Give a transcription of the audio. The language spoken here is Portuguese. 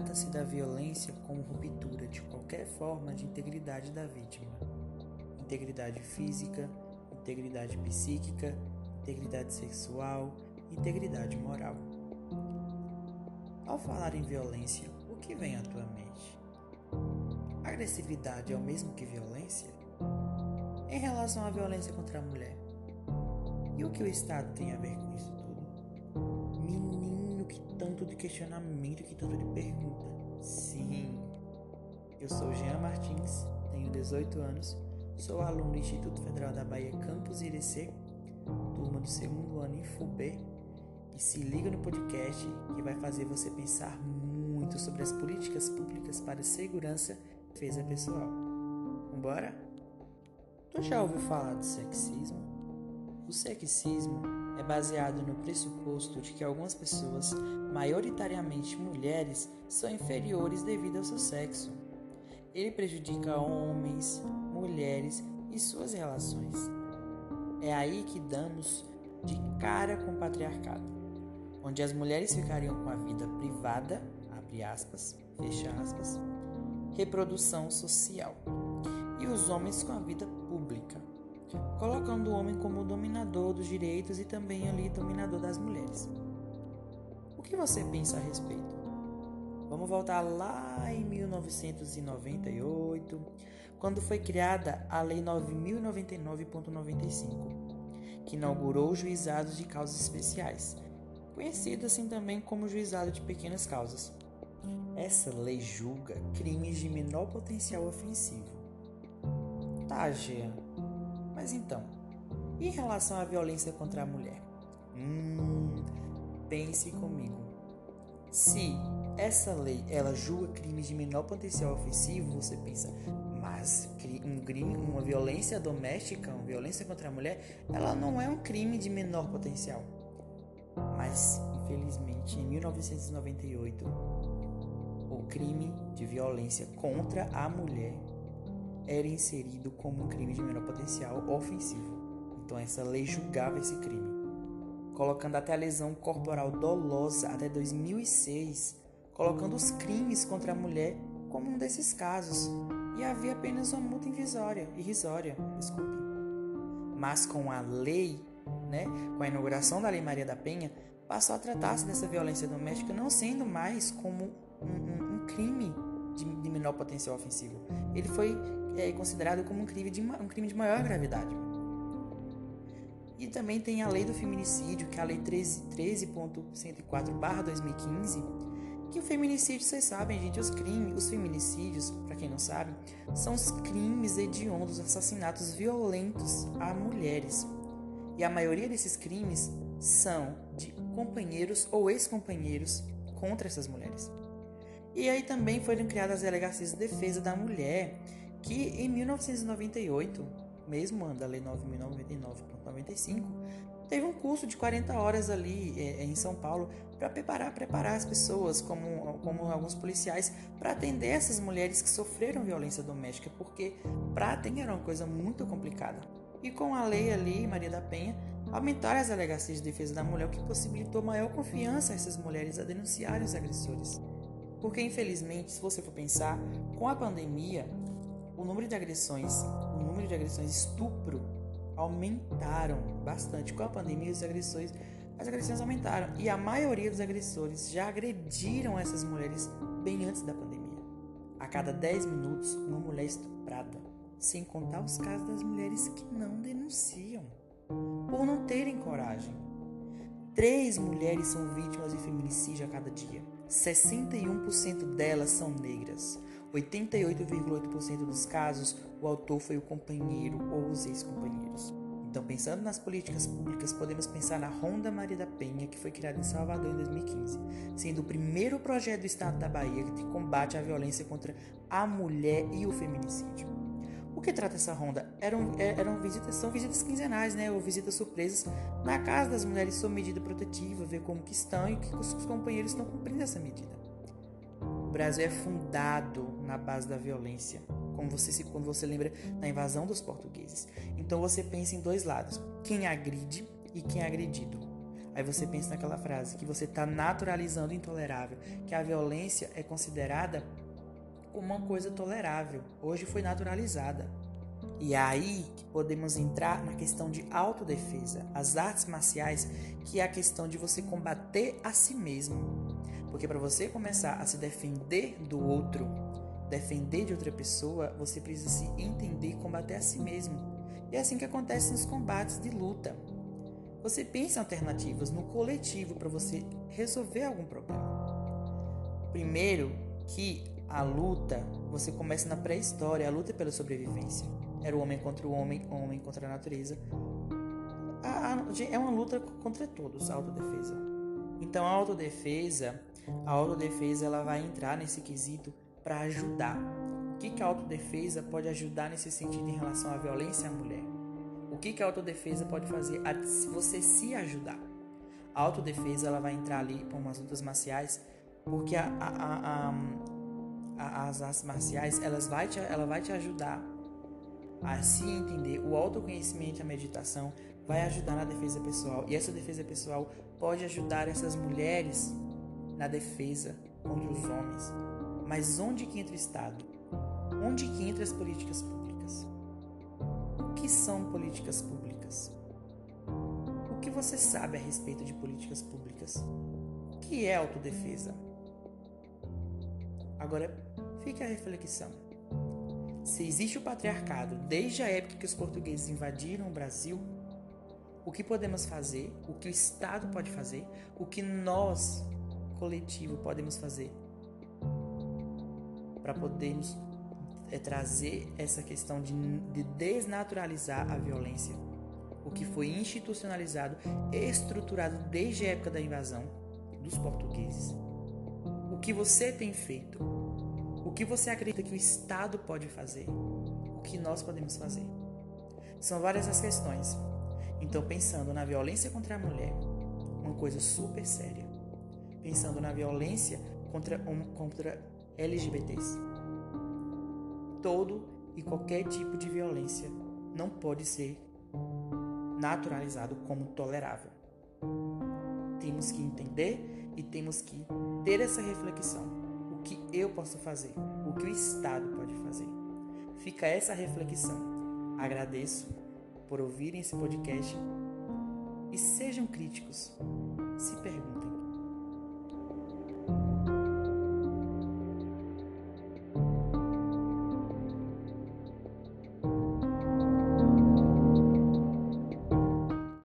Trata-se da violência como ruptura de qualquer forma de integridade da vítima. Integridade física, integridade psíquica, integridade sexual, integridade moral. Ao falar em violência, o que vem à tua mente? Agressividade é o mesmo que violência? Em relação à violência contra a mulher, e o que o Estado tem a ver com isso tudo? Menino, que tanto de questionamento, que tanto de pergunta. Sim, eu sou Jean Martins, tenho 18 anos, sou aluno do Instituto Federal da Bahia Campus Irecê, turma do segundo ano em FUB, e se liga no podcast que vai fazer você pensar muito sobre as políticas públicas para segurança e defesa pessoal. Vambora? Tu já ouviu falar do sexismo? O sexismo é baseado no pressuposto de que algumas pessoas, maioritariamente mulheres, são inferiores devido ao seu sexo. Ele prejudica homens, mulheres e suas relações. É aí que damos de cara com o patriarcado, onde as mulheres ficariam com a vida privada, abre aspas, fecha aspas, reprodução social e os homens com a vida pública, colocando o homem como dominador dos direitos e também ali dominador das mulheres. O que você pensa a respeito? Vamos voltar lá em 1998, quando foi criada a Lei 9099.95, que inaugurou os juizados de causas especiais, conhecido assim também como juizado de pequenas causas. Essa lei julga crimes de menor potencial ofensivo Tá, Jean. Mas então, em relação à violência contra a mulher? Hum, pense comigo. Se essa lei ela julga crimes de menor potencial ofensivo, você pensa, mas um crime, uma violência doméstica, uma violência contra a mulher, ela não é um crime de menor potencial. Mas, infelizmente, em 1998, o crime de violência contra a mulher era inserido como um crime de menor potencial ofensivo. Então essa lei julgava esse crime, colocando até a lesão corporal dolosa até 2006, colocando os crimes contra a mulher como um desses casos, e havia apenas uma multa invisória, irrisória, desculpe. Mas com a lei, né, com a inauguração da Lei Maria da Penha, passou a tratar-se dessa violência doméstica não sendo mais como um, um, um crime de, de menor potencial ofensivo. Ele foi é considerado como um crime, de, um crime de maior gravidade. E também tem a lei do feminicídio, que é a lei 13.104/2015, que o feminicídio, vocês sabem, gente, os crimes, os feminicídios, para quem não sabe, são os crimes hediondos, assassinatos violentos a mulheres. E a maioria desses crimes são de companheiros ou ex-companheiros contra essas mulheres. E aí também foram criadas as delegacias de defesa da mulher, que em 1998, mesmo ano da Lei 9.099.95, teve um curso de 40 horas ali é, em São Paulo para preparar, preparar as pessoas, como, como alguns policiais, para atender essas mulheres que sofreram violência doméstica, porque para atender era uma coisa muito complicada. E com a lei ali, Maria da Penha, aumentaram as delegacias de defesa da mulher, o que possibilitou maior confiança a essas mulheres a denunciarem os agressores. Porque, infelizmente, se você for pensar, com a pandemia, o número de agressões, o número de agressões estupro aumentaram bastante. Com a pandemia, as agressões, as agressões aumentaram e a maioria dos agressores já agrediram essas mulheres bem antes da pandemia. A cada 10 minutos, uma mulher estuprada, sem contar os casos das mulheres que não denunciam por não terem coragem. Três mulheres são vítimas de feminicídio a cada dia. 61% delas são negras. 88,8% dos casos, o autor foi o companheiro ou os ex-companheiros. Então, pensando nas políticas públicas, podemos pensar na Ronda Maria da Penha, que foi criada em Salvador em 2015, sendo o primeiro projeto do Estado da Bahia que combate a violência contra a mulher e o feminicídio. O que trata essa ronda? Eram, é, eram visitas, são visitas quinzenais, né, ou visitas surpresas na casa das mulheres sob medida protetiva, ver como que estão e que os companheiros estão cumprindo essa medida. O Brasil é fundado na base da violência, como você se, quando você lembra da invasão dos portugueses. Então você pensa em dois lados: quem agride e quem é agredido. Aí você pensa naquela frase que você está naturalizando intolerável, que a violência é considerada como uma coisa tolerável. Hoje foi naturalizada. E é aí que podemos entrar na questão de autodefesa, as artes marciais, que é a questão de você combater a si mesmo. Porque para você começar a se defender do outro, defender de outra pessoa, você precisa se entender e combater a si mesmo. E é assim que acontece nos combates de luta. Você pensa em alternativas no coletivo para você resolver algum problema. Primeiro, que a luta, você começa na pré-história, a luta é pela sobrevivência. Era o homem contra o homem, o homem contra a natureza. A, a, é uma luta contra todos, a autodefesa. Então a autodefesa, a autodefesa ela vai entrar nesse quesito para ajudar. O que, que a autodefesa pode ajudar nesse sentido em relação à violência à mulher? O que, que a autodefesa pode fazer a você se ajudar? A autodefesa ela vai entrar ali para umas lutas marciais, porque a, a, a, as artes marciais elas vai te, ela vai te ajudar a se entender. O autoconhecimento a meditação vai ajudar na defesa pessoal. E essa defesa pessoal pode ajudar essas mulheres na defesa contra os homens. Mas onde que entra o Estado? Onde que entra as políticas públicas? O que são políticas públicas? O que você sabe a respeito de políticas públicas? O que é autodefesa? Agora, fica a reflexão. Se existe o patriarcado desde a época que os portugueses invadiram o Brasil, o que podemos fazer, o que o Estado pode fazer, o que nós, coletivo, podemos fazer para podermos é, trazer essa questão de, de desnaturalizar a violência, o que foi institucionalizado, estruturado desde a época da invasão dos portugueses. O que você tem feito? O que você acredita que o Estado pode fazer? O que nós podemos fazer? São várias as questões. Então, pensando na violência contra a mulher, uma coisa super séria. Pensando na violência contra, contra LGBTs. Todo e qualquer tipo de violência não pode ser naturalizado como tolerável. Temos que entender e temos que ter essa reflexão. O que eu posso fazer? O que o Estado pode fazer? Fica essa reflexão. Agradeço por ouvirem esse podcast e sejam críticos. Se perguntem